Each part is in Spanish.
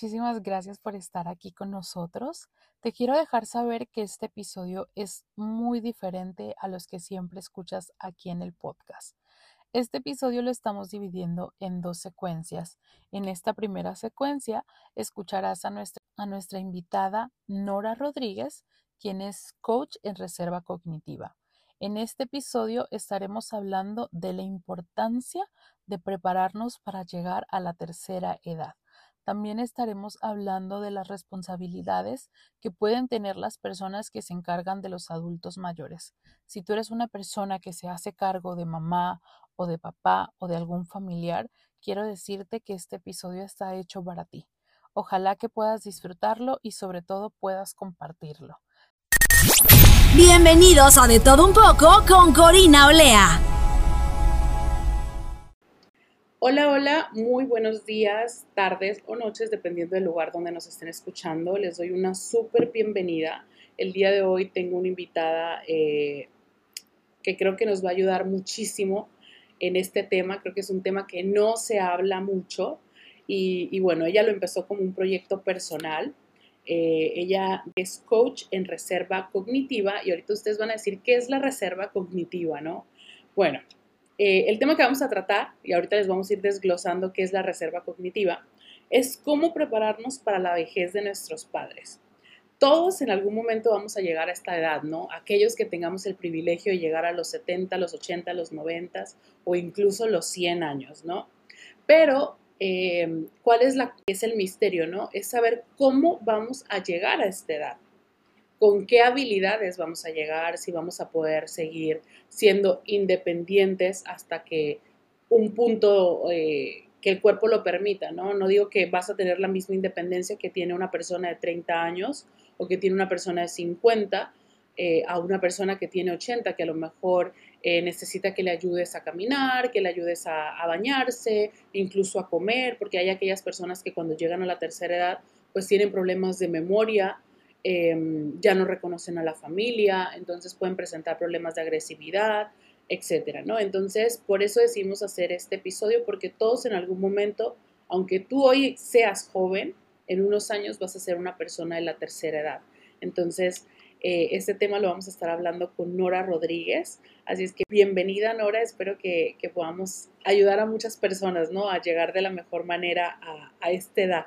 Muchísimas gracias por estar aquí con nosotros. Te quiero dejar saber que este episodio es muy diferente a los que siempre escuchas aquí en el podcast. Este episodio lo estamos dividiendo en dos secuencias. En esta primera secuencia escucharás a nuestra, a nuestra invitada Nora Rodríguez, quien es coach en reserva cognitiva. En este episodio estaremos hablando de la importancia de prepararnos para llegar a la tercera edad. También estaremos hablando de las responsabilidades que pueden tener las personas que se encargan de los adultos mayores. Si tú eres una persona que se hace cargo de mamá o de papá o de algún familiar, quiero decirte que este episodio está hecho para ti. Ojalá que puedas disfrutarlo y sobre todo puedas compartirlo. Bienvenidos a De Todo Un poco con Corina Olea. Hola, hola, muy buenos días, tardes o noches, dependiendo del lugar donde nos estén escuchando. Les doy una súper bienvenida. El día de hoy tengo una invitada eh, que creo que nos va a ayudar muchísimo en este tema. Creo que es un tema que no se habla mucho y, bueno, ella lo empezó como un proyecto personal. Eh, ella es coach en reserva cognitiva y ahorita ustedes van a decir, ¿qué es la reserva cognitiva, no? Bueno, eh, el tema que vamos a tratar, y ahorita les vamos a ir desglosando qué es la reserva cognitiva, es cómo prepararnos para la vejez de nuestros padres. Todos en algún momento vamos a llegar a esta edad, ¿no? Aquellos que tengamos el privilegio de llegar a los 70, los 80, los 90 o incluso los 100 años, ¿no? Pero, eh, ¿cuál es, la, es el misterio, no? Es saber cómo vamos a llegar a esta edad con qué habilidades vamos a llegar, si vamos a poder seguir siendo independientes hasta que un punto eh, que el cuerpo lo permita, ¿no? No digo que vas a tener la misma independencia que tiene una persona de 30 años o que tiene una persona de 50 eh, a una persona que tiene 80, que a lo mejor eh, necesita que le ayudes a caminar, que le ayudes a, a bañarse, incluso a comer, porque hay aquellas personas que cuando llegan a la tercera edad pues tienen problemas de memoria Em, ya no reconocen a la familia, entonces pueden presentar problemas de agresividad, etcétera, ¿no? Entonces, por eso decidimos hacer este episodio, porque todos en algún momento, aunque tú hoy seas joven, en unos años vas a ser una persona de la tercera edad. Entonces, eh, este tema lo vamos a estar hablando con Nora Rodríguez. Así es que bienvenida Nora, espero que, podamos ayudar a muchas personas ¿no? a llegar de la mejor manera a, a esta edad.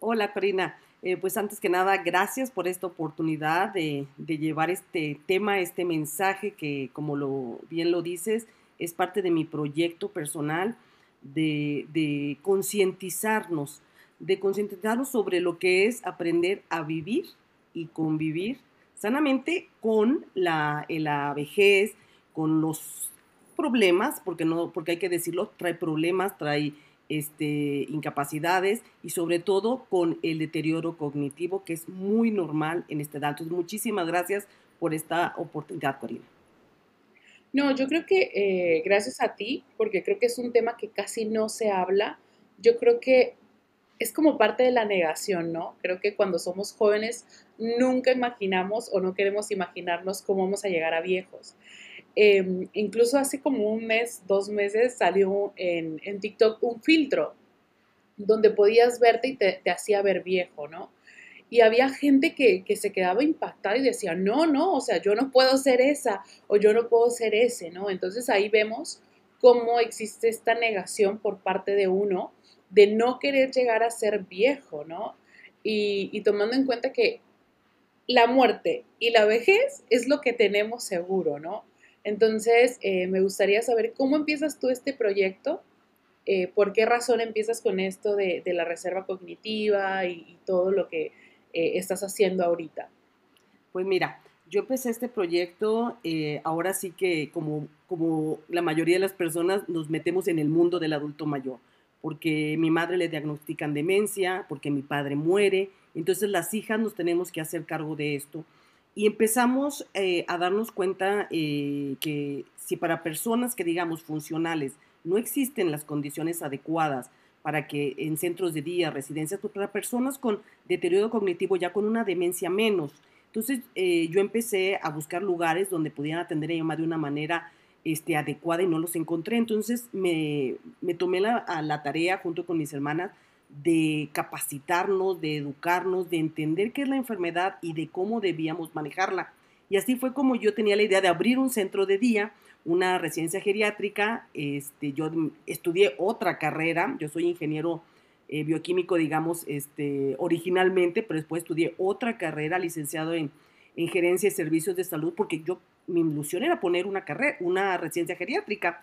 Hola Corina, eh, pues antes que nada, gracias por esta oportunidad de, llevar este tema, este mensaje que, como lo, bien lo dices, es parte de mi proyecto personal de, concientizarnos, de concientizarnos sobre lo que es aprender a vivir y convivir sanamente con la, la vejez, con los problemas, porque, no, porque hay que decirlo, trae problemas, trae este, incapacidades y sobre todo con el deterioro cognitivo que es muy normal en esta edad. Entonces, muchísimas gracias por esta oportunidad, Corina. No, yo creo que eh, gracias a ti, porque creo que es un tema que casi no se habla, yo creo que es como parte de la negación, ¿no? Creo que cuando somos jóvenes nunca imaginamos o no queremos imaginarnos cómo vamos a llegar a viejos. Em, incluso hace como un mes, dos meses, salió en, TikTok un filtro donde podías verte y te, hacía ver viejo, ¿no? Y había gente que, se quedaba impactada y decía, no, no, o sea, yo no puedo ser esa o yo no puedo ser ese, ¿no? Entonces ahí vemos cómo existe esta negación por parte de uno de no querer llegar a ser viejo, ¿no? Y tomando en cuenta que la muerte y la vejez es lo que tenemos seguro, ¿no? Entonces, eh, me gustaría saber cómo empiezas tú este proyecto, eh, por qué razón empiezas con esto de, la reserva cognitiva y, todo lo que eh, estás haciendo ahorita. Pues mira, yo empecé este proyecto, ahora sí que como, como la mayoría de las personas nos metemos en el mundo del adulto mayor porque mi madre le diagnostican demencia, porque mi padre muere, entonces las hijas nos tenemos que hacer cargo de esto. Y empezamos eh, a darnos cuenta eh, que si para personas que digamos funcionales no existen las condiciones adecuadas para que en centros de día, residencias, pues para personas con deterioro cognitivo, ya con una demencia menos. Entonces eh, yo empecé a buscar lugares donde pudieran atender a mamá de una manera este, adecuada y no los encontré. Entonces me, tomé la, la tarea junto con mis hermanas de capacitarnos, de educarnos, de entender qué es la enfermedad y de cómo debíamos manejarla. Y así fue como yo tenía la idea de abrir un centro de día, una residencia geriátrica. Este, yo estudié otra carrera, yo soy ingeniero eh, bioquímico, digamos, este, originalmente, pero después estudié otra carrera, licenciado en, en gerencia y servicios de salud, porque yo mi ilusión era poner una carrera, una residencia geriátrica.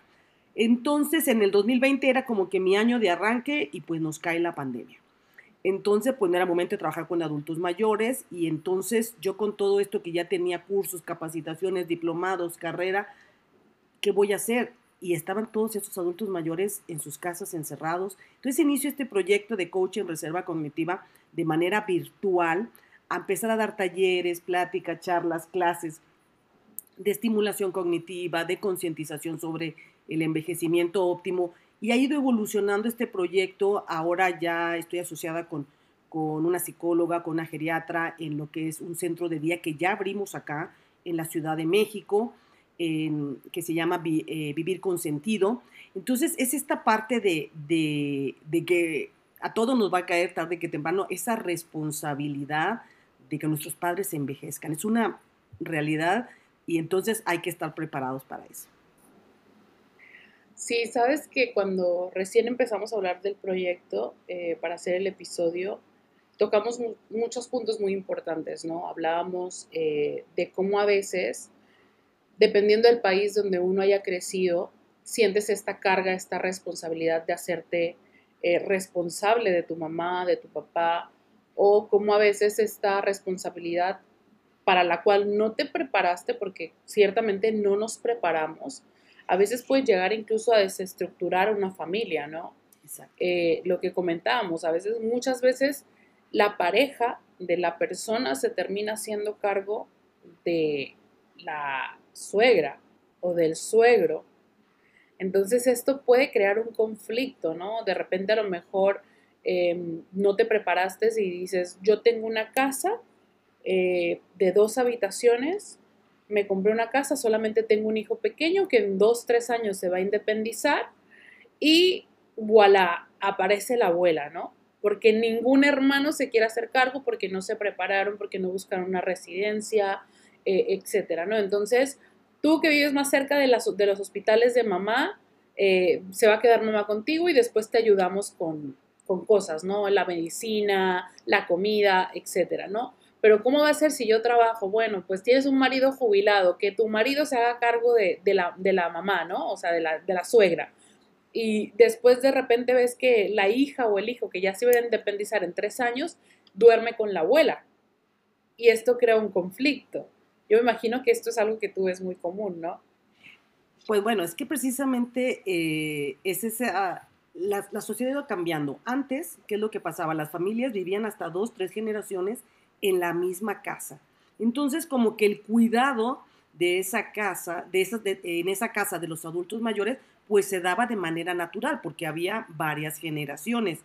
Entonces, en el 2020 era como que mi año de arranque y pues nos cae la pandemia. Entonces, pues no era momento de trabajar con adultos mayores y entonces yo con todo esto que ya tenía cursos, capacitaciones, diplomados, carrera, ¿qué voy a hacer? Y estaban todos esos adultos mayores en sus casas encerrados. Entonces inicio este proyecto de coaching reserva cognitiva de manera virtual, a empezar a dar talleres, pláticas, charlas, clases de estimulación cognitiva, de concientización sobre el envejecimiento óptimo y ha ido evolucionando este proyecto. Ahora ya estoy asociada con, con una psicóloga, con una geriatra en lo que es un centro de día que ya abrimos acá en la Ciudad de México, que se llama eh, Vivir con Sentido. Entonces es esta parte de, de, de que a todos nos va a caer tarde que temprano esa responsabilidad de que nuestros padres se envejezcan. Es una realidad y entonces hay que estar preparados para eso. Sí, sabes que cuando recién empezamos a hablar del proyecto eh, para hacer el episodio, tocamos muchos puntos muy importantes, ¿no? Hablábamos eh, de cómo a veces, dependiendo del país donde uno haya crecido, sientes esta carga, esta responsabilidad de hacerte eh, responsable de tu mamá, de tu papá, o cómo a veces esta responsabilidad para la cual no te preparaste, porque ciertamente no nos preparamos, a veces puede llegar incluso a desestructurar una familia, ¿no? Eh, lo que comentábamos, a veces, muchas veces la pareja de la persona se termina haciendo cargo de la suegra o del suegro. Entonces esto puede crear un conflicto, ¿no? De repente a lo mejor em, no te preparaste y dices, yo tengo una casa eh, de dos habitaciones, me compré una casa, solamente tengo un hijo pequeño que en dos, tres años se va a independizar y voilà, aparece la abuela, ¿no? Porque ningún hermano se quiere hacer cargo porque no se prepararon, porque no buscaron una residencia, eh, etcétera, ¿no? Entonces, tú que vives más cerca de, las, de los hospitales de mamá, eh, se va a quedar mamá contigo y después te ayudamos con, con cosas, ¿no? La medicina, la comida, etcétera, ¿no? Pero ¿cómo va a ser si yo trabajo? Bueno, pues tienes un marido jubilado, que tu marido se haga cargo de, la, mamá, ¿no? O sea, de la, de la suegra. Y después de repente ves que la hija o el hijo que ya se iba a independizar en tres años, duerme con la abuela. Y esto crea un conflicto. Yo me imagino que esto es algo que tú ves muy común, ¿no? Pues bueno, es que precisamente eh, es esa, la, la, sociedad iba cambiando. Antes, ¿qué es lo que pasaba? Las familias vivían hasta dos, tres generaciones en la misma casa. Entonces, como que el cuidado de esa casa, de, esas, en esa casa de los adultos mayores, pues se daba de manera natural, porque había varias generaciones.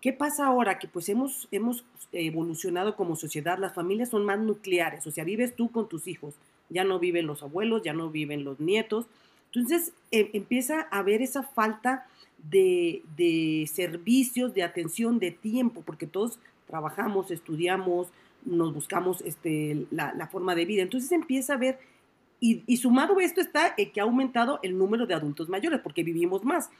¿Qué pasa ahora? Que pues hemos, hemos evolucionado como sociedad, las familias son más nucleares, o sea, vives tú con tus hijos, ya no viven los abuelos, ya no viven los nietos. Entonces em, empieza a haber esa falta de, de servicios, de atención, de tiempo, porque todos trabajamos, estudiamos, nos buscamos este, la, forma de vida. Entonces empieza a ver, y, sumado a esto está que ha aumentado el número de adultos mayores, porque vivimos más.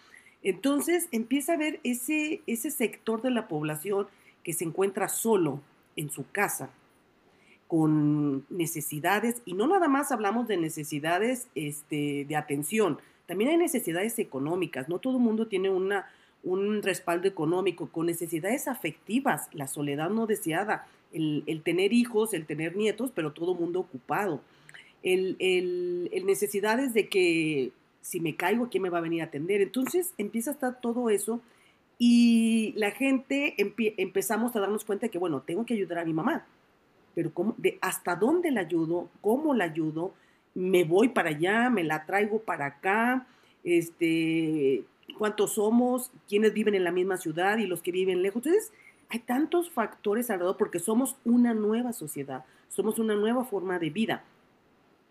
Entonces empieza a ver ese, ese sector de la población que se encuentra solo en su casa, con necesidades, y no nada más hablamos de necesidades este, de atención, también hay necesidades económicas, no todo el mundo tiene una, un respaldo económico, con necesidades afectivas, la soledad no deseada, el, tener hijos, el tener nietos, pero todo mundo ocupado, el, el, necesidades de que si me caigo, ¿quién me va a venir a atender? Entonces empieza a estar todo eso Y la gente empezamos a darnos cuenta de que, bueno, tengo que ayudar a mi mamá, pero ¿cómo, de, ¿hasta dónde la ayudo? ¿Cómo la ayudo? ¿Me voy para allá? ¿Me la traigo para acá? Este, ¿Cuántos somos? ¿Quiénes viven en la misma ciudad y los que viven lejos? Entonces, hay tantos factores alrededor porque somos una nueva sociedad, somos una nueva forma de vida.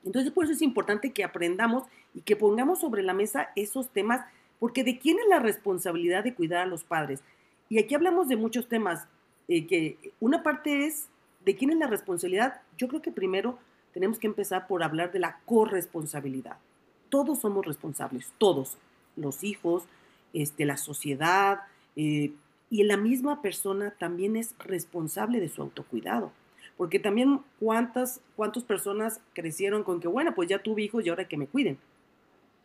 Entonces, por eso es importante que aprendamos y que pongamos sobre la mesa esos temas, porque ¿de quién es la responsabilidad de cuidar a los padres? Y aquí hablamos de muchos temas, eh, que una parte es de quién es la responsabilidad. Yo creo que primero tenemos que empezar por hablar de la corresponsabilidad. Todos somos responsables, todos, los hijos, este, la sociedad, eh, y la misma persona también es responsable de su autocuidado. Porque también cuántas, cuántas personas crecieron con que, bueno, pues ya tuve hijos y ahora que me cuiden.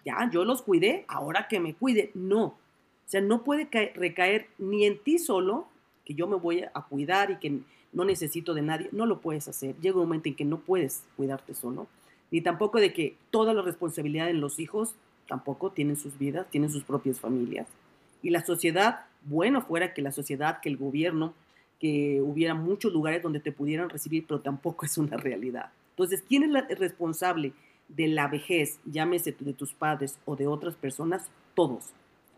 Ya, yo los cuidé, ahora que me cuide. No. O sea, no puede recaer ni en ti solo, que yo me voy a cuidar y que no necesito de nadie. No lo puedes hacer. Llega un momento en que no puedes cuidarte solo. Ni tampoco de que toda la responsabilidad en los hijos tampoco tienen sus vidas, tienen sus propias familias. Y la sociedad, bueno fuera que la sociedad, que el gobierno, que hubiera muchos lugares donde te pudieran recibir, pero tampoco es una realidad. Entonces, ¿quién es el responsable de la vejez, llámese de tus padres o de otras personas? Todos.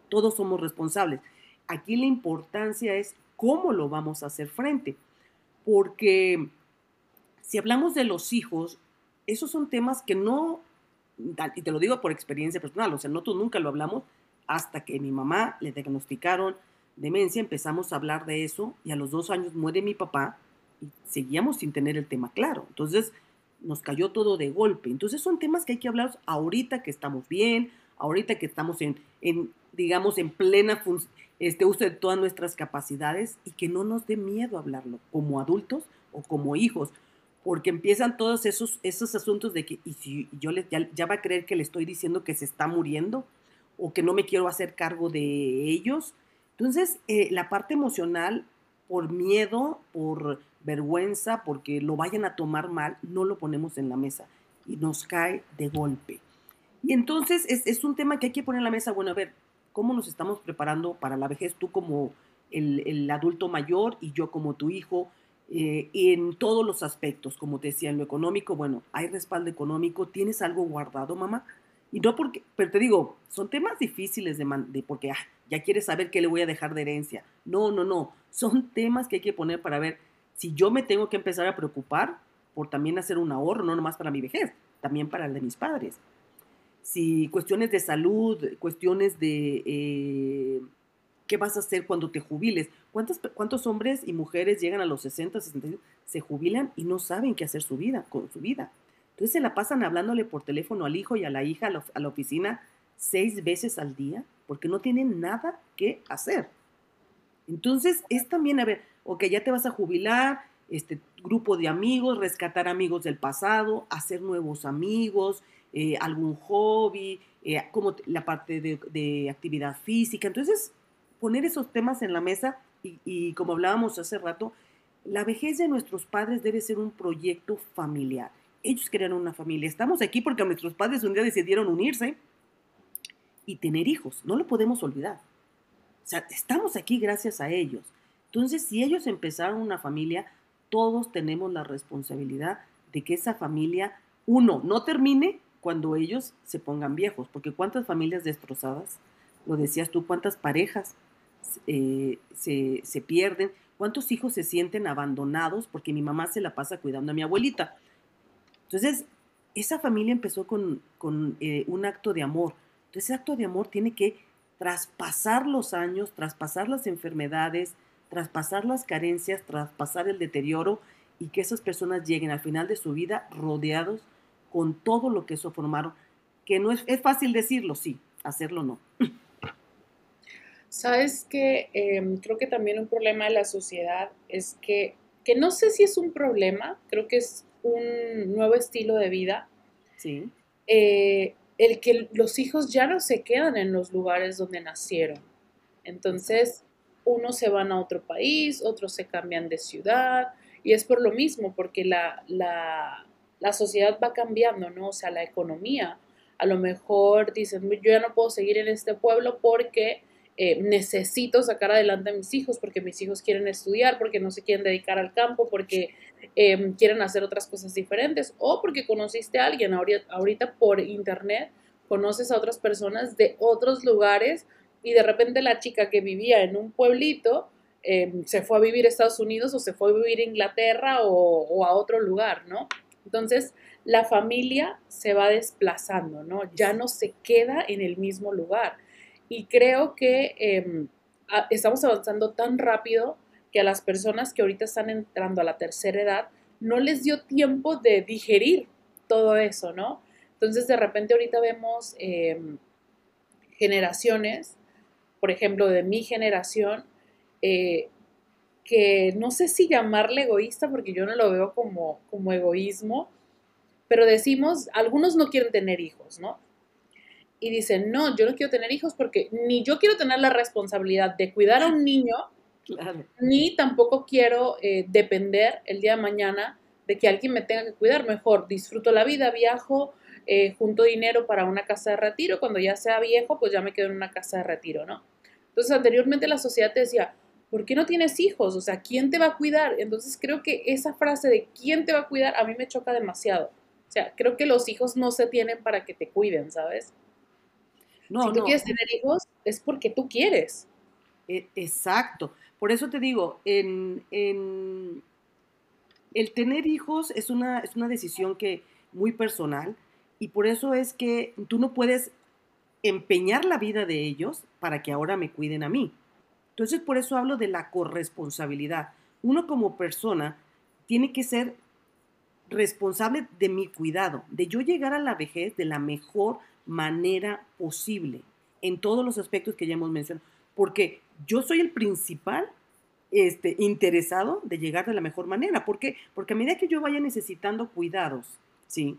Todos somos responsables. Aquí la importancia es cómo lo vamos a hacer frente. Porque si hablamos de los hijos, esos son temas que no, y te lo digo por experiencia personal, o sea, nosotros nunca lo hablamos hasta que mi mamá le diagnosticaron demencia, empezamos a hablar de eso y a los dos años muere mi papá y seguíamos sin tener el tema claro. Entonces nos cayó todo de golpe. Entonces son temas que hay que hablar ahorita que estamos bien, ahorita que estamos en, en digamos, en plena este uso de todas nuestras capacidades y que no nos dé miedo hablarlo como adultos o como hijos, porque empiezan todos esos, esos asuntos de que, y si yo le, ya, va a creer que le estoy diciendo que se está muriendo o que no me quiero hacer cargo de ellos. Entonces, eh, la parte emocional, por miedo, por vergüenza, porque lo vayan a tomar mal, no lo ponemos en la mesa y nos cae de golpe. Y entonces es, es un tema que hay que poner en la mesa, bueno, a ver, ¿cómo nos estamos preparando para la vejez? Tú como el, el adulto mayor y yo como tu hijo, eh, en todos los aspectos, como te decía, en lo económico, bueno, hay respaldo económico, tienes algo guardado, mamá. Y no porque, pero te digo, son temas difíciles de, de porque ah, ya quieres saber qué le voy a dejar de herencia. No, no, no, son temas que hay que poner para ver si yo me tengo que empezar a preocupar por también hacer un ahorro, no nomás para mi vejez, también para el de mis padres. Si cuestiones de salud, cuestiones de eh, ¿Qué vas a hacer cuando te jubiles? ¿Cuántos, ¿Cuántos hombres y mujeres llegan a los 60, 60, se jubilan y no saben qué hacer su vida, con su vida? Entonces se la pasan hablándole por teléfono al hijo y a la hija a la, oficina seis veces al día porque no tienen nada que hacer. Entonces es también, a ver, ok, ya te vas a jubilar, este grupo de amigos, rescatar amigos del pasado, hacer nuevos amigos, eh, algún hobby, eh, como la parte de, de, actividad física. Entonces, poner esos temas en la mesa y, como hablábamos hace rato, la vejez de nuestros padres debe ser un proyecto familiar. Ellos crearon una familia. Estamos aquí porque nuestros padres un día decidieron unirse y tener hijos. No lo podemos olvidar. O sea, estamos aquí gracias a ellos. Entonces, si ellos empezaron una familia, todos tenemos la responsabilidad de que esa familia, uno, no termine cuando ellos se pongan viejos, porque cuántas familias destrozadas, lo decías tú, cuántas parejas eh, se, se, pierden, cuántos hijos se sienten abandonados porque mi mamá se la pasa cuidando a mi abuelita. Entonces, esa familia empezó con, con eh, un acto de amor. Entonces, ese acto de amor tiene que traspasar los años, traspasar las enfermedades, traspasar las carencias, traspasar el deterioro y que esas personas lleguen al final de su vida rodeados con todo lo que eso formaron, que no es, es fácil decirlo, sí, hacerlo no. Sabes que em, creo que también un problema de la sociedad es que, que no sé si es un problema, creo que es un nuevo estilo de vida. Sí. Eh, el que los hijos ya no se quedan en los lugares donde nacieron. Entonces, unos se van a otro país, otros se cambian de ciudad, y es por lo mismo, porque la, la, la sociedad va cambiando, ¿no? O sea, la economía. A lo mejor dicen, yo ya no puedo seguir en este pueblo porque eh, necesito sacar adelante a mis hijos porque mis hijos quieren estudiar, porque no se quieren dedicar al campo, porque em, quieren hacer otras cosas diferentes o porque conociste a alguien ahorita, ahorita por internet, conoces a otras personas de otros lugares y de repente la chica que vivía en un pueblito em, se fue a vivir a Estados Unidos o se fue a vivir a Inglaterra o, o a otro lugar, ¿no? Entonces, la familia se va desplazando, ¿no? Ya no se queda en el mismo lugar. Y creo que em, estamos avanzando tan rápido que a las personas que ahorita están entrando a la tercera edad no les dio tiempo de digerir todo eso, ¿no? Entonces, de repente ahorita vemos em, generaciones, por ejemplo, de mi generación, eh, que no sé si llamarle egoísta, porque yo no lo veo como, como egoísmo, pero decimos, algunos no quieren tener hijos, ¿no? Y dicen, no, yo no quiero tener hijos porque ni yo quiero tener la responsabilidad de cuidar a un niño, ni tampoco quiero eh, depender el día de mañana de que alguien me tenga que cuidar. Mejor disfruto la vida, viajo, eh, junto dinero para una casa de retiro. Cuando ya sea viejo, pues ya me quedo en una casa de retiro, ¿no? Entonces, anteriormente la sociedad te decía, ¿por qué no tienes hijos? O sea, ¿quién te va a cuidar? Entonces, creo que esa frase de ¿quién te va a cuidar? a mí me choca demasiado. O sea, creo que los hijos no se tienen para que te cuiden, ¿sabes? No, si tú quieres tener hijos, es porque tú quieres. E, exacto. Por eso te digo, en, el tener hijos es una, es una decisión que muy personal y por eso es que tú no puedes empeñar la vida de ellos para que ahora me cuiden a mí. Entonces, por eso hablo de la corresponsabilidad. Uno como persona tiene que ser responsable de mi cuidado, de yo llegar a la vejez de la mejor manera posible, en todos los aspectos que ya hemos mencionado, porque yo soy el principal este, interesado de llegar de la mejor manera. ¿Por? Porque a medida que yo vaya necesitando cuidados, ¿sí?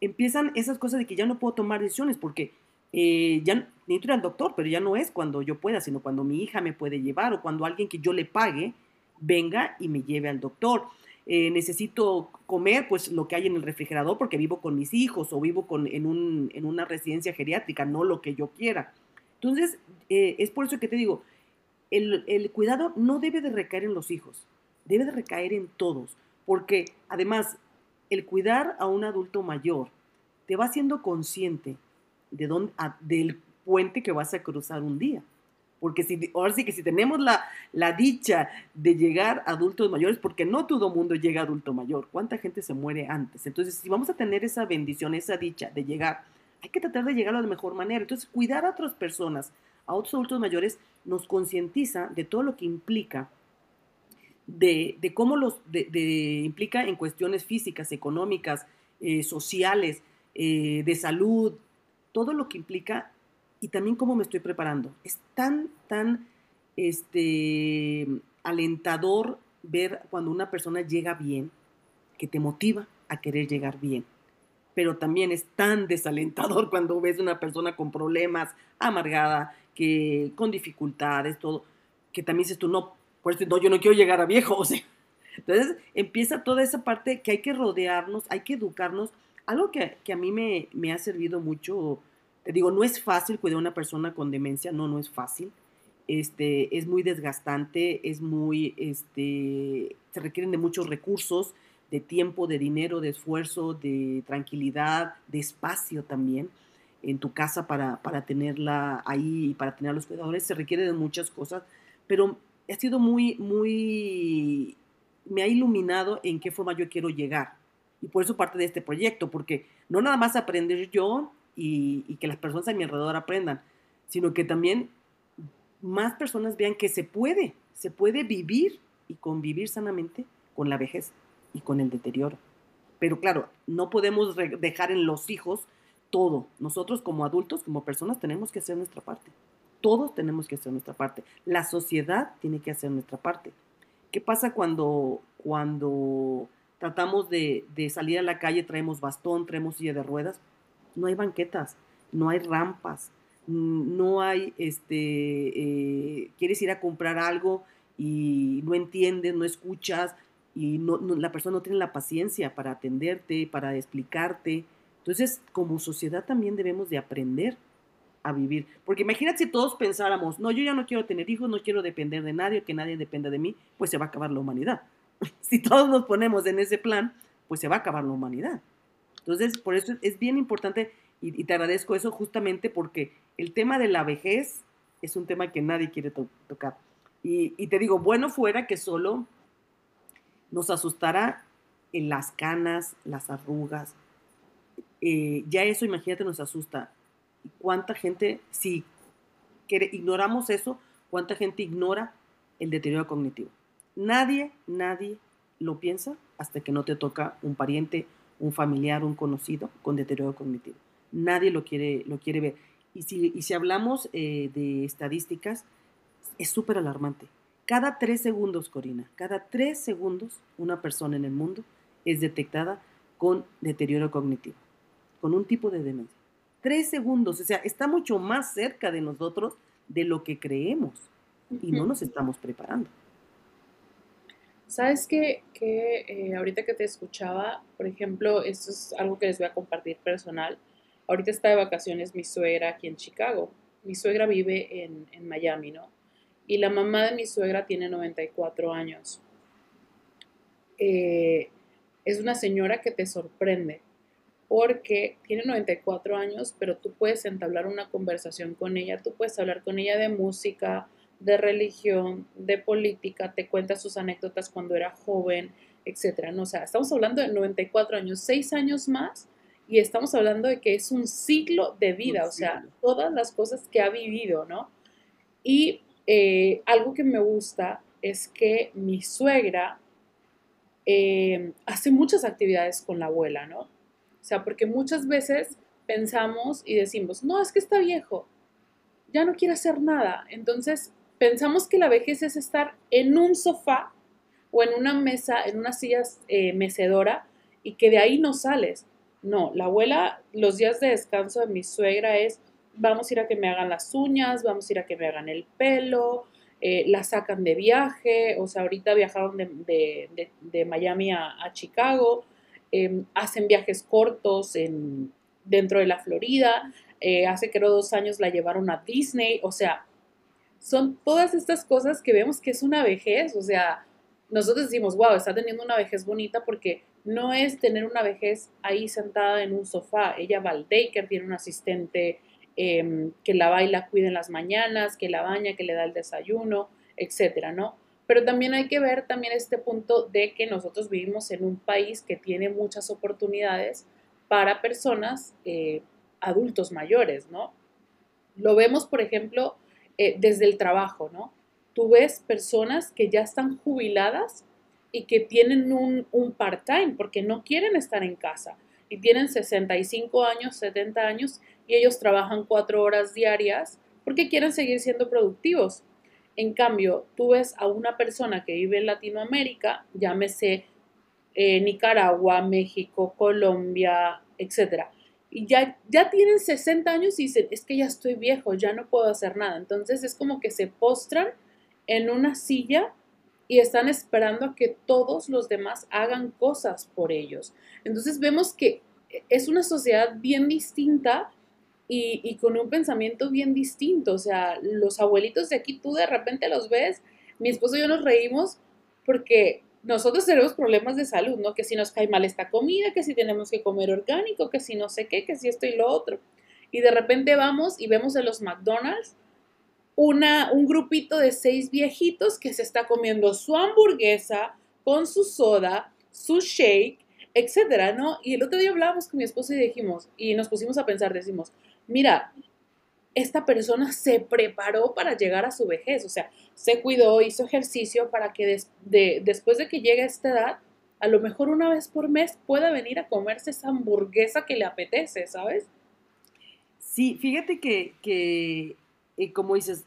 Empiezan esas cosas de que ya no puedo tomar decisiones porque eh, ya necesito ir al doctor, pero ya no es cuando yo pueda, sino cuando mi hija me puede llevar o cuando alguien que yo le pague venga y me lleve al doctor. Eh, necesito comer pues lo que hay en el refrigerador porque vivo con mis hijos o vivo con, en, un, en una residencia geriátrica, no lo que yo quiera. Entonces, eh, es por eso que te digo, el, el, cuidado no debe de recaer en los hijos, debe de recaer en todos, porque además el cuidar a un adulto mayor te va haciendo consciente de dónde, del puente que vas a cruzar un día. Porque si, ahora sí que si tenemos la, la dicha de llegar a adultos mayores, porque no todo mundo llega a adulto mayor, ¿cuánta gente se muere antes? Entonces, si vamos a tener esa bendición, esa dicha de llegar, hay que tratar de llegar a la mejor manera. Entonces, cuidar a otras personas, a otros adultos mayores, nos concientiza de todo lo que implica, de, de cómo los de, implica en cuestiones físicas, económicas, eh, sociales, eh, de salud, todo lo que implica y también cómo me estoy preparando. Es tan, tan este, alentador ver cuando una persona llega bien, que te motiva a querer llegar bien. Pero también es tan desalentador cuando ves una persona con problemas, amargada, que con dificultades, todo, que también dices tú, no, por eso no, yo no quiero llegar a viejo, o. Entonces empieza toda esa parte que hay que rodearnos, hay que educarnos. Algo que, que a mí me, me ha servido mucho digo, no es fácil cuidar a una persona con demencia, no, no es fácil. Este, es muy desgastante, es muy, este, se requieren de muchos recursos, de tiempo, de dinero, de esfuerzo, de tranquilidad, de espacio también en tu casa para, para tenerla ahí y para tener a los cuidadores. Se requiere de muchas cosas, pero ha sido muy, muy, me ha iluminado en qué forma yo quiero llegar. Y por eso parte de este proyecto, porque no nada más aprender yo y, que las personas a mi alrededor aprendan, sino que también más personas vean que se puede, se puede vivir y convivir sanamente con la vejez y con el deterioro. Pero claro, no podemos dejar en los hijos todo. Nosotros como adultos, como personas, tenemos que hacer nuestra parte. Todos tenemos que hacer nuestra parte. La sociedad tiene que hacer nuestra parte. ¿Qué pasa cuando, cuando tratamos de, de salir a la calle, traemos bastón, traemos silla de ruedas? No hay banquetas, no hay rampas, no hay, este, eh, quieres ir a comprar algo y no entiendes, no escuchas y no, la persona no tiene la paciencia para atenderte, para explicarte. Entonces, como sociedad también debemos de aprender a vivir. Porque imagínate si todos pensáramos, no, yo ya no quiero tener hijos, no quiero depender de nadie, que nadie dependa de mí, pues se va a acabar la humanidad. si todos nos ponemos en ese plan, pues se va a acabar la humanidad. Entonces, por eso es bien importante y, te agradezco eso justamente porque el tema de la vejez es un tema que nadie quiere tocar. Y, te digo, bueno fuera que solo nos asustara en las canas, las arrugas. Eh, ya eso, imagínate, nos asusta. ¿Cuánta gente, si ignoramos eso, cuánta gente ignora el deterioro cognitivo? Nadie, nadie lo piensa hasta que no te toca un pariente, un familiar, un conocido con deterioro cognitivo. Nadie lo quiere, lo quiere ver. Y si, y si hablamos eh, de estadísticas, es súper alarmante. Cada tres segundos, Corina, cada tres segundos una persona en el mundo es detectada con deterioro cognitivo, con un tipo de demencia. Tres segundos, o sea, está mucho más cerca de nosotros de lo que creemos y no nos estamos preparando. Sabes que, eh, ahorita que te escuchaba, por ejemplo, esto es algo que les voy a compartir personal. Ahorita está de vacaciones mi suegra aquí en Chicago. Mi suegra vive en, en Miami, ¿no? Y la mamá de mi suegra tiene 94 años. Eh, es una señora que te sorprende porque tiene 94 años, pero tú puedes entablar una conversación con ella, tú puedes hablar con ella de música, de religión, de política, te cuenta sus anécdotas cuando era joven, etcétera. No, o sea, estamos hablando de 94 años, 6 años más, y estamos hablando de que es un ciclo de vida, o sea, todas las cosas que ha vivido, ¿no? Y eh, algo que me gusta es que mi suegra eh, hace muchas actividades con la abuela, ¿no? O sea, porque muchas veces pensamos y decimos, no, es que está viejo, ya no quiere hacer nada. Entonces, pensamos que la vejez es estar en un sofá o en una mesa, en una silla eh, mecedora y que de ahí no sales. No, la abuela, los días de descanso de mi suegra es, vamos a ir a que me hagan las uñas, vamos a ir a que me hagan el pelo, eh, la sacan de viaje, o sea, ahorita viajaron de, Miami a, Chicago, em, hacen viajes cortos en, dentro de la Florida, eh, hace creo dos años la llevaron a Disney, o sea, son todas estas cosas que vemos que es una vejez, o sea, nosotros decimos, wow, está teniendo una vejez bonita porque no es tener una vejez ahí sentada en un sofá. Ella va al tiene un asistente em, que la va y cuida en las mañanas, que la baña, que le da el desayuno, etcétera, ¿no? Pero también hay que ver también este punto de que nosotros vivimos en un país que tiene muchas oportunidades para personas eh, adultos mayores, ¿no? Lo vemos, por ejemplo, eh, desde el trabajo, ¿no? Tú ves personas que ya están jubiladas y que tienen un, part-time porque no quieren estar en casa y tienen 65 años, 70 años y ellos trabajan cuatro horas diarias porque quieren seguir siendo productivos. En cambio, tú ves a una persona que vive en Latinoamérica, llámese eh, Nicaragua, México, Colombia, etcétera, y ya, ya tienen 60 años y dicen, es que ya estoy viejo, ya no puedo hacer nada. Entonces es como que se postran en una silla y están esperando a que todos los demás hagan cosas por ellos. Entonces vemos que es una sociedad bien distinta y, y, con un pensamiento bien distinto. O sea, los abuelitos de aquí tú de repente los ves, mi esposo y yo nos reímos porque nosotros tenemos problemas de salud, ¿no? Que si nos cae mal esta comida, que si tenemos que comer orgánico, que si no sé qué, que si esto y lo otro. Y de repente vamos y vemos en los McDonald's una, un grupito de seis viejitos que se está comiendo su hamburguesa con su soda, su shake, etcétera, ¿no? Y el otro día hablábamos con mi esposo y dijimos, y nos pusimos a pensar, decimos, mira, esta persona se preparó para llegar a su vejez, o sea, se cuidó, hizo ejercicio para que después de que llegue a esta edad, a lo mejor una vez por mes pueda venir a comerse esa hamburguesa que le apetece, ¿sabes? Sí, fíjate que, que eh, como dices,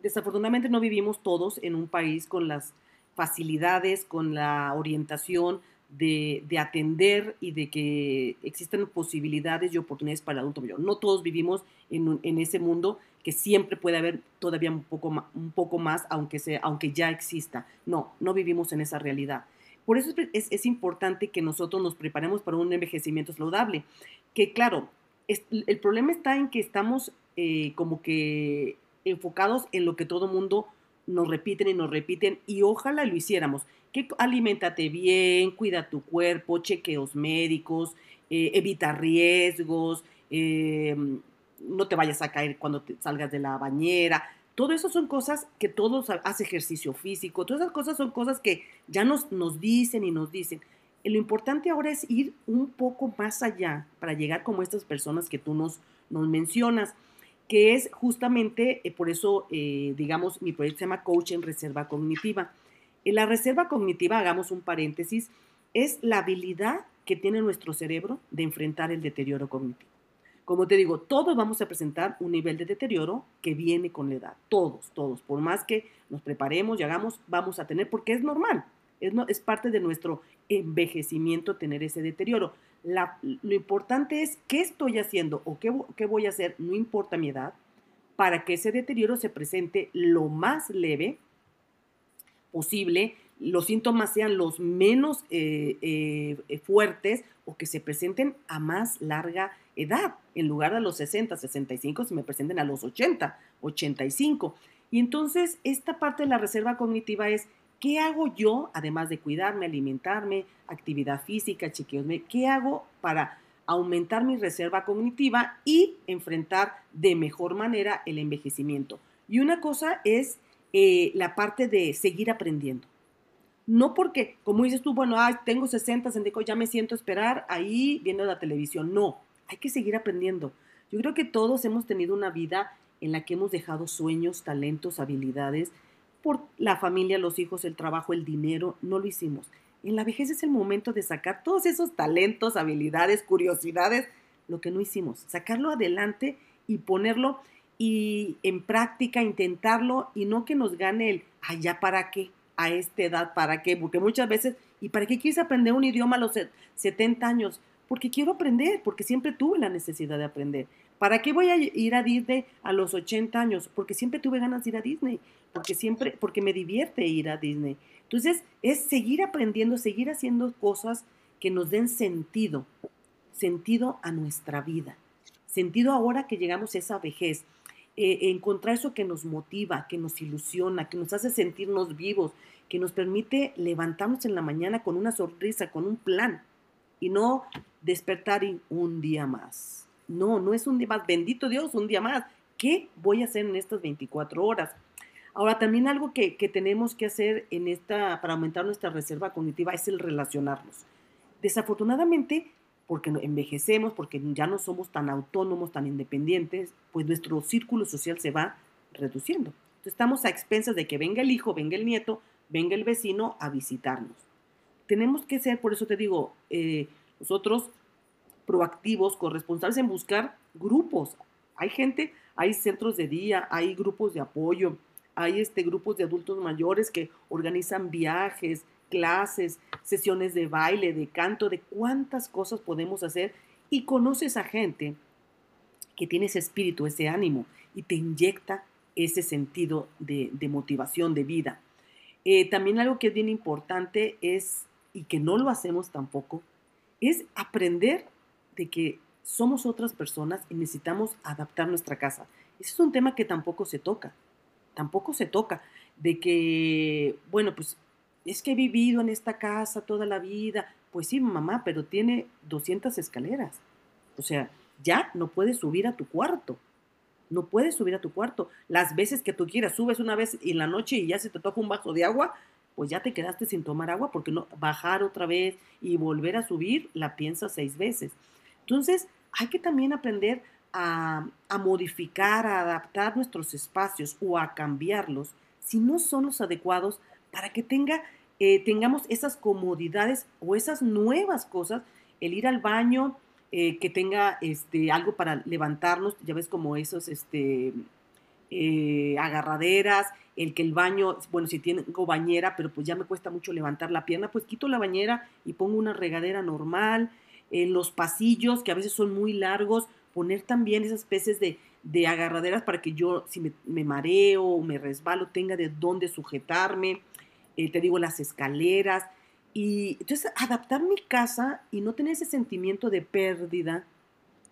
desafortunadamente no vivimos todos en un país con las facilidades, con la orientación de, atender y de que existan posibilidades y oportunidades para el adulto mayor. No todos vivimos en, ese mundo que siempre puede haber todavía un poco, más, un poco más, aunque, sea, aunque ya exista. No, no vivimos en esa realidad. Por eso es, importante que nosotros nos preparemos para un envejecimiento saludable. Que claro, el problema está en que estamos eh, como que enfocados en lo que todo mundo nos repiten y nos repiten y ojalá lo hiciéramos. Que alimentate bien, cuida tu cuerpo, chequeos médicos, eh, evita riesgos, eh, no te vayas a caer cuando te salgas de la bañera. Todo eso son cosas que todos hace ejercicio físico, todas esas cosas son cosas que ya nos, nos dicen y nos dicen. lo importante ahora es ir un poco más allá para llegar como estas personas que tú nos, nos mencionas que es justamente, eh, por eso, eh, digamos, mi proyecto se llama Coach en Reserva Cognitiva. En la reserva cognitiva, hagamos un paréntesis, es la habilidad que tiene nuestro cerebro de enfrentar el deterioro cognitivo. Como te digo, todos vamos a presentar un nivel de deterioro que viene con la edad. Todos, todos. Por más que nos preparemos y hagamos, vamos a tener, porque es normal. Es, es parte de nuestro envejecimiento tener ese deterioro lo importante es qué estoy haciendo o qué, voy a hacer, no importa mi edad, para que ese deterioro se presente lo más leve posible, los síntomas sean los menos eh, eh, fuertes o que se presenten a más larga edad, en lugar de los 60, 65, se me presenten a los 80, 85. Y entonces esta parte de la reserva cognitiva es ¿Qué hago yo, además de cuidarme, alimentarme, actividad física, chequeos? ¿Qué hago para aumentar mi reserva cognitiva y enfrentar de mejor manera el envejecimiento? Y una cosa es eh, la parte de seguir aprendiendo. No porque, como dices tú, bueno, tengo 60, 60, ya me siento esperar ahí viendo la televisión. No, hay que seguir aprendiendo. Yo creo que todos hemos tenido una vida en la que hemos dejado sueños, talentos, habilidades, por la familia, los hijos, el trabajo, el dinero, no lo hicimos. En la vejez es el momento de sacar todos esos talentos, habilidades, curiosidades, lo que no hicimos, sacarlo adelante y ponerlo y en práctica, intentarlo y no que nos gane el, ay, ya para qué, a esta edad, para qué, porque muchas veces, ¿y para qué quieres aprender un idioma a los 70 años? Porque quiero aprender, porque siempre tuve la necesidad de aprender. ¿Para qué voy a ir a Disney a los 80 años? Porque siempre tuve ganas de ir a Disney, porque siempre, porque me divierte ir a Disney. Entonces, es seguir aprendiendo, seguir haciendo cosas que nos den sentido, sentido a nuestra vida, sentido ahora que llegamos a esa vejez. Eh, encontrar eso que nos motiva, que nos ilusiona, que nos hace sentirnos vivos, que nos permite levantarnos en la mañana con una sonrisa, con un plan y no despertar un día más. No, no es un día más. Bendito Dios, un día más. ¿Qué voy a hacer en estas 24 horas? Ahora, también algo que, tenemos que hacer en esta, para aumentar nuestra reserva cognitiva es el relacionarnos. Desafortunadamente, porque envejecemos, porque ya no somos tan autónomos, tan independientes, pues nuestro círculo social se va reduciendo. Entonces estamos a expensas de que venga el hijo, venga el nieto, venga el vecino a visitarnos. Tenemos que ser, por eso te digo, eh, nosotros proactivos, corresponsables en buscar grupos. Hay gente, hay centros de día, hay grupos de apoyo, hay este, grupos de adultos mayores que organizan viajes, clases, sesiones de baile, de canto, de cuántas cosas podemos hacer y conoces a gente que tiene ese espíritu, ese ánimo y te inyecta ese sentido de, motivación, de vida. Eh, también algo que es bien importante es, y que no lo hacemos tampoco, es aprender de que somos otras personas y necesitamos adaptar nuestra casa. Ese es un tema que tampoco se toca, tampoco se toca, de que, bueno, pues es que he vivido en esta casa toda la vida, pues sí, mamá, pero tiene 200 escaleras. O sea, ya no puedes subir a tu cuarto. No puedes subir a tu cuarto. Las veces que tú quieras, subes una vez en la noche y ya se te toca un vaso de agua, pues ya te quedaste sin tomar agua porque no bajar otra vez y volver a subir la piensas seis veces. Entonces, hay que también aprender a, modificar, a adaptar nuestros espacios o a cambiarlos si no son los adecuados para que tenga, eh, tengamos esas comodidades o esas nuevas cosas, el ir al baño, eh, que tenga este, algo para levantarnos, ya ves como esos este, eh, agarraderas, el que el baño, bueno, si tengo bañera, pero pues ya me cuesta mucho levantar la pierna, pues quito la bañera y pongo una regadera normal, en los pasillos, que a veces son muy largos, poner también esas especies de, agarraderas para que yo, si me, mareo o me resbalo, tenga de dónde sujetarme, eh, te digo, las escaleras. Y entonces adaptar mi casa y no tener ese sentimiento de pérdida,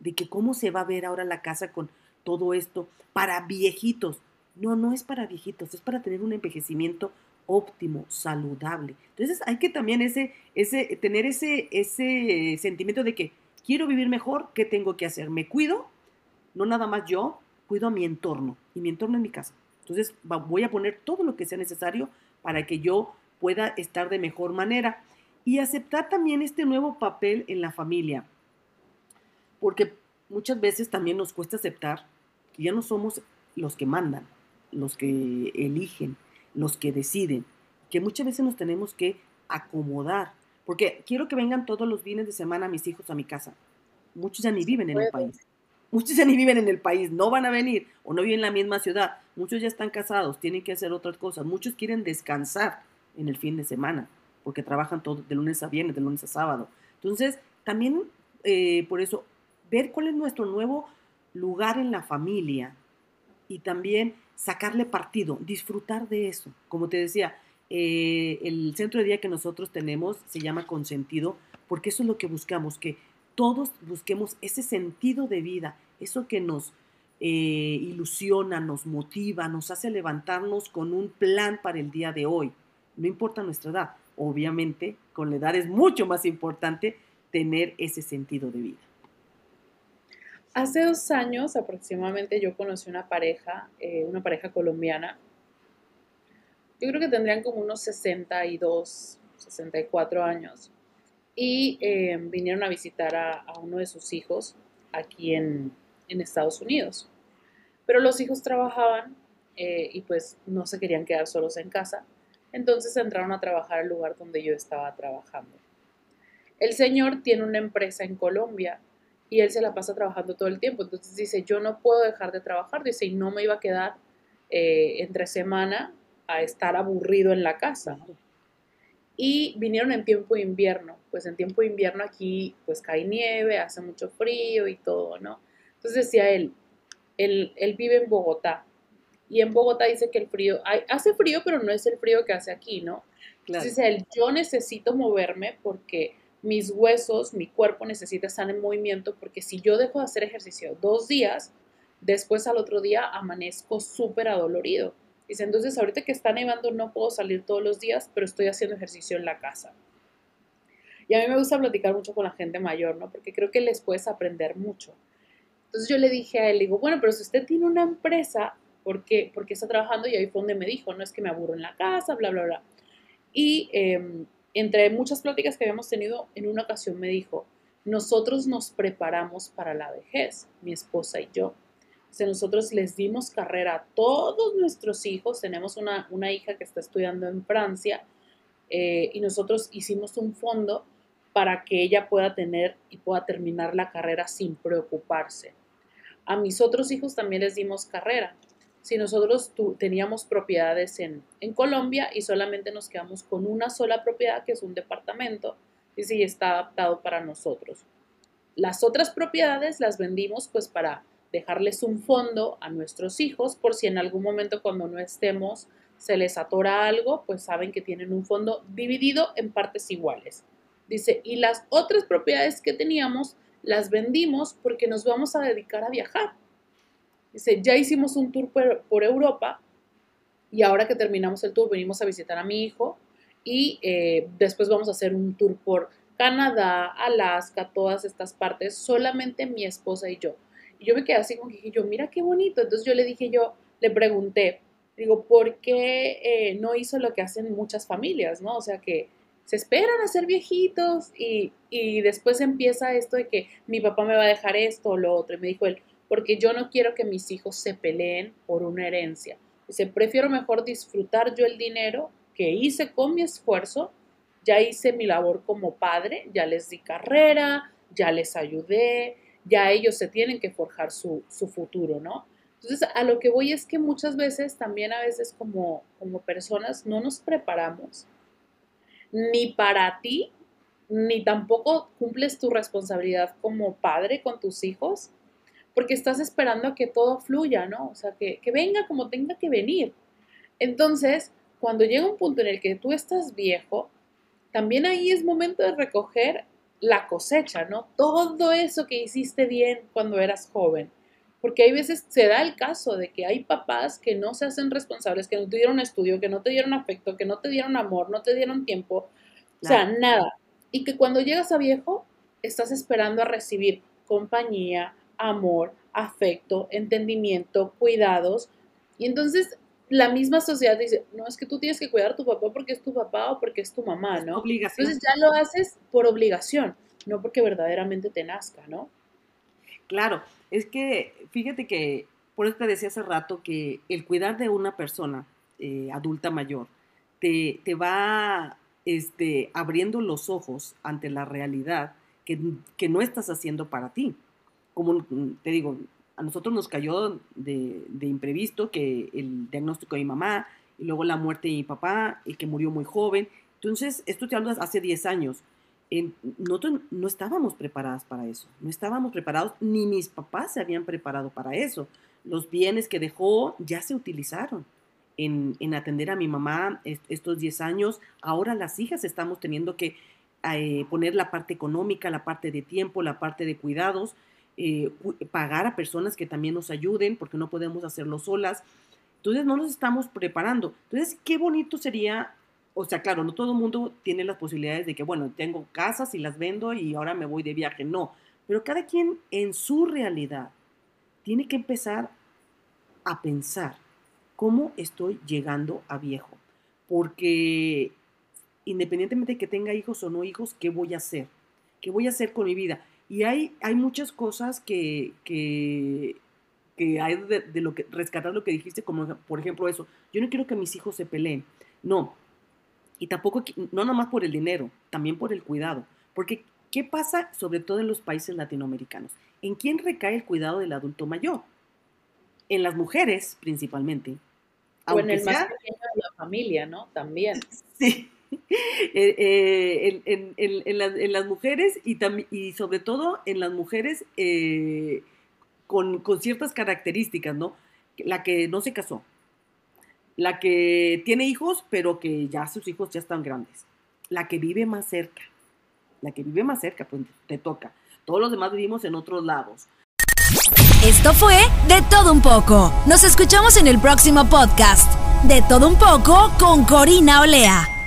de que cómo se va a ver ahora la casa con todo esto para viejitos. No, no es para viejitos, es para tener un envejecimiento óptimo, saludable. Entonces hay que también ese, ese, tener ese, ese sentimiento de que quiero vivir mejor, ¿qué tengo que hacer? Me cuido, no nada más yo, cuido a mi entorno y mi entorno es mi casa. Entonces voy a poner todo lo que sea necesario para que yo pueda estar de mejor manera y aceptar también este nuevo papel en la familia. Porque muchas veces también nos cuesta aceptar que ya no somos los que mandan, los que eligen, los que deciden, que muchas veces nos tenemos que acomodar. Porque quiero que vengan todos los fines de semana mis hijos a mi casa. Muchos ya ni viven en el país. Muchos ya ni viven en el país, no van a venir o no viven en la misma ciudad. Muchos ya están casados, tienen que hacer otras cosas. Muchos quieren descansar en el fin de semana porque trabajan todo de lunes a viernes, de lunes a sábado. Entonces, también eh, por eso, ver cuál es nuestro nuevo lugar en la familia y también sacarle partido, disfrutar de eso. Como te decía, eh, el centro de día que nosotros tenemos se llama Consentido, porque eso es lo que buscamos, que todos busquemos ese sentido de vida, eso que nos eh, ilusiona, nos motiva, nos hace levantarnos con un plan para el día de hoy. No importa nuestra edad, obviamente con la edad es mucho más importante tener ese sentido de vida. Hace dos años aproximadamente yo conocí una pareja, eh, una pareja colombiana. Yo creo que tendrían como unos 62, 64 años y eh, vinieron a visitar a, uno de sus hijos aquí en, Estados Unidos. Pero los hijos trabajaban eh, y pues no se querían quedar solos en casa, entonces entraron a trabajar al lugar donde yo estaba trabajando. El señor tiene una empresa en Colombia y él se la pasa trabajando todo el tiempo, entonces dice, yo no puedo dejar de trabajar, dice, y no me iba a quedar eh, entre semana a estar aburrido en la casa y vinieron en tiempo de invierno. Pues en tiempo de invierno aquí pues cae nieve, hace mucho frío y todo, ¿no? Entonces decía él, él, él vive en Bogotá y en Bogotá dice que el frío, hace frío pero no es el frío que hace aquí, ¿no? Entonces dice él, yo necesito moverme porque mis huesos, mi cuerpo necesita estar en movimiento porque si yo dejo de hacer ejercicio dos días, después al otro día amanezco súper adolorido. Dice, entonces ahorita que está nevando no puedo salir todos los días, pero estoy haciendo ejercicio en la casa. Y a mí me gusta platicar mucho con la gente mayor, ¿no? Porque creo que les puedes aprender mucho. Entonces yo le dije a él, digo, bueno, pero si usted tiene una empresa, ¿por qué, está trabajando? Y ahí fue donde me dijo, no es que me aburro en la casa, bla, bla, bla. Y em, entre muchas pláticas que habíamos tenido, en una ocasión me dijo, nosotros nos preparamos para la vejez, mi esposa y yo nosotros les dimos carrera a todos nuestros hijos, tenemos una, hija que está estudiando en Francia eh, y nosotros hicimos un fondo para que ella pueda tener y pueda terminar la carrera sin preocuparse. A mis otros hijos también les dimos carrera. Si nosotros teníamos propiedades en, en, Colombia y solamente nos quedamos con una sola propiedad, que es un departamento, y sí está adaptado para nosotros. Las otras propiedades las vendimos pues para dejarles un fondo a nuestros hijos por si en algún momento cuando no estemos se les atora algo, pues saben que tienen un fondo dividido en partes iguales. Dice, y las otras propiedades que teníamos las vendimos porque nos vamos a dedicar a viajar. Dice, ya hicimos un tour por, Europa y ahora que terminamos el tour venimos a visitar a mi hijo y eh, después vamos a hacer un tour por Canadá, Alaska, todas estas partes, solamente mi esposa y yo. Y yo me quedé así como que dije yo, mira qué bonito. Entonces yo le dije yo, le pregunté, digo, ¿por qué eh, no hizo lo que hacen muchas familias, no? O sea, que se esperan a ser viejitos y, y después empieza esto de que mi papá me va a dejar esto o lo otro. Y me dijo él, porque yo no quiero que mis hijos se peleen por una herencia. Dice, prefiero mejor disfrutar yo el dinero que hice con mi esfuerzo, ya hice mi labor como padre, ya les di carrera, ya les ayudé, ya ellos se tienen que forjar su, futuro, ¿no? Entonces, a lo que voy es que muchas veces, también a veces como, como personas, no nos preparamos ni para ti, ni tampoco cumples tu responsabilidad como padre con tus hijos, porque estás esperando a que todo fluya, ¿no? O sea, que, que venga como tenga que venir. Entonces, cuando llega un punto en el que tú estás viejo, también ahí es momento de recoger la cosecha, ¿no? Todo eso que hiciste bien cuando eras joven. Porque hay veces se da el caso de que hay papás que no se hacen responsables, que no te dieron estudio, que no te dieron afecto, que no te dieron amor, no te dieron tiempo, o sea, nada. Y que cuando llegas a viejo, estás esperando a recibir compañía, amor, afecto, entendimiento, cuidados. Y entonces la misma sociedad dice, no, es que tú tienes que cuidar a tu papá porque es tu papá o porque es tu mamá, ¿no? Obligación. Entonces ya lo haces por obligación, no porque verdaderamente te nazca, ¿no? Claro, es que fíjate que, por eso te decía hace rato que el cuidar de una persona eh, adulta mayor te, te va este, abriendo los ojos ante la realidad que, que no estás haciendo para ti. Como te digo, a nosotros nos cayó de, de, imprevisto que el diagnóstico de mi mamá y luego la muerte de mi papá y que murió muy joven. Entonces, esto te hablo hace 10 años. En, nosotros no estábamos preparadas para eso, no estábamos preparados, ni mis papás se habían preparado para eso. Los bienes que dejó ya se utilizaron en, en atender a mi mamá estos 10 años. Ahora las hijas estamos teniendo que eh, poner la parte económica, la parte de tiempo, la parte de cuidados eh, pagar a personas que también nos ayuden, porque no podemos hacerlo solas. Entonces no nos estamos preparando. Entonces, qué bonito sería, o sea, claro, no todo el mundo tiene las posibilidades de que, bueno, tengo casas y las vendo y ahora me voy de viaje, no. Pero cada quien en su realidad tiene que empezar a pensar cómo estoy llegando a viejo. Porque independientemente de que tenga hijos o no hijos, ¿qué voy a hacer? ¿Qué voy a hacer con mi vida? Y hay, hay muchas cosas que, que, hay de, lo que rescatar lo que dijiste, como por ejemplo eso. Yo no quiero que mis hijos se peleen. No. Y tampoco, no nomás por el dinero, también por el cuidado. Porque, ¿qué pasa sobre todo en los países latinoamericanos? ¿En quién recae el cuidado del adulto mayor? En las mujeres, principalmente. O en el más pequeño de la familia, ¿no? También. Sí. Eh, eh, en, las mujeres y, y sobre todo en las mujeres eh, con, ciertas características, ¿no? La que no se casó, la que tiene hijos, pero que ya sus hijos ya están grandes, la que vive más cerca, la que vive más cerca, pues te toca. Todos los demás vivimos en otros lados. Esto fue De Todo Un poco. Nos escuchamos en el próximo podcast. De Todo Un poco con Corina Olea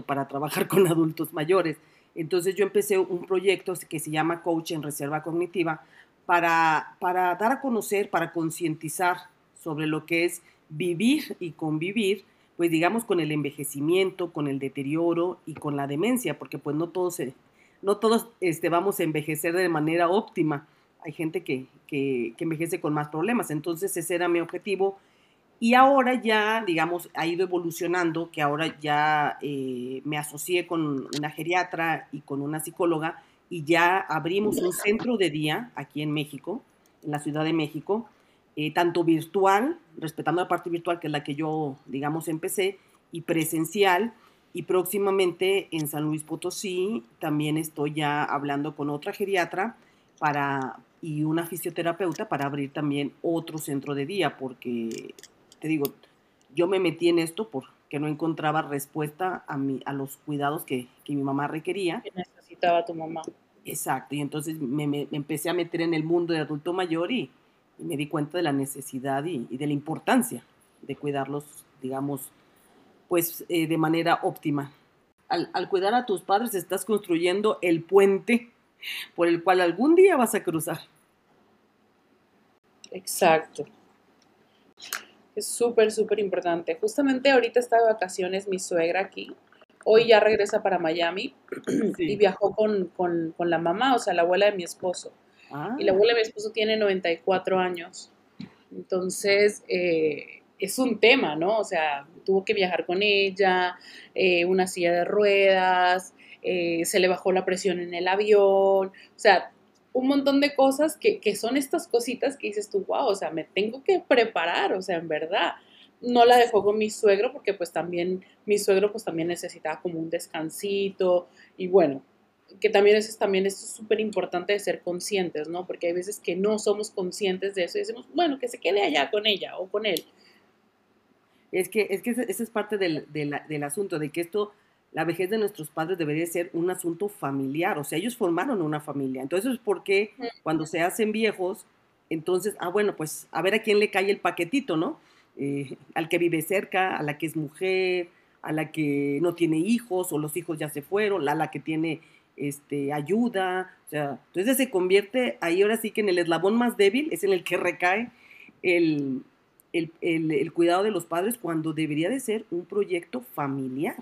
para trabajar con adultos mayores. Entonces yo empecé un proyecto que se llama Coach en Reserva Cognitiva para, para dar a conocer, para concientizar sobre lo que es vivir y convivir, pues digamos con el envejecimiento, con el deterioro y con la demencia, porque pues no todos, no todos este, vamos a envejecer de manera óptima. Hay gente que, que, que envejece con más problemas. Entonces ese era mi objetivo y ahora ya, digamos, ha ido evolucionando, que ahora ya eh, me asocié con una geriatra y con una psicóloga y ya abrimos un centro de día aquí en México, en la Ciudad de México, eh, tanto virtual, respetando la parte virtual que es la que yo, digamos, empecé, y presencial. Y próximamente en San Luis Potosí también estoy ya hablando con otra geriatra para, y una fisioterapeuta para abrir también otro centro de día, porque te digo, yo me metí en esto porque no encontraba respuesta a, mi, a los cuidados que, que mi mamá requería. Que necesitaba tu mamá. Exacto, y entonces me, me, empecé a meter en el mundo de adulto mayor y, me di cuenta de la necesidad y, de la importancia de cuidarlos, digamos, pues eh, de manera óptima. Al, al, cuidar a tus padres estás construyendo el puente por el cual algún día vas a cruzar. Exacto. Es súper, súper importante. Justamente ahorita está de vacaciones mi suegra aquí. Hoy ya regresa para Miami y viajó con, con, con, la mamá, o sea, la abuela de mi esposo. Ah. Y la abuela de mi esposo tiene 94 años. Entonces, eh, es un tema, ¿no? O sea, tuvo que viajar con ella, eh, una silla de ruedas, eh, se le bajó la presión en el avión. O sea, un montón de cosas que, que, son estas cositas que dices tú, wow, o sea, me tengo que preparar, o sea, en verdad. No la dejó con mi suegro porque pues también, mi suegro pues también necesitaba como un descansito y bueno, que también es también es súper importante de ser conscientes, ¿no? Porque hay veces que no somos conscientes de eso y decimos, bueno, que se quede allá con ella o con él. Es que, es que ese es parte del, del asunto, de que esto la vejez de nuestros padres debería ser un asunto familiar, o sea, ellos formaron una familia. Entonces, ¿por qué cuando se hacen viejos, entonces, ah, bueno, pues a ver a quién le cae el paquetito, ¿no? Eh, al que vive cerca, a la que es mujer, a la que no tiene hijos o los hijos ya se fueron, a la que tiene este, ayuda, o sea, entonces se convierte ahí ahora sí que en el eslabón más débil es en el que recae el, el, el, cuidado de los padres cuando debería de ser un proyecto familiar.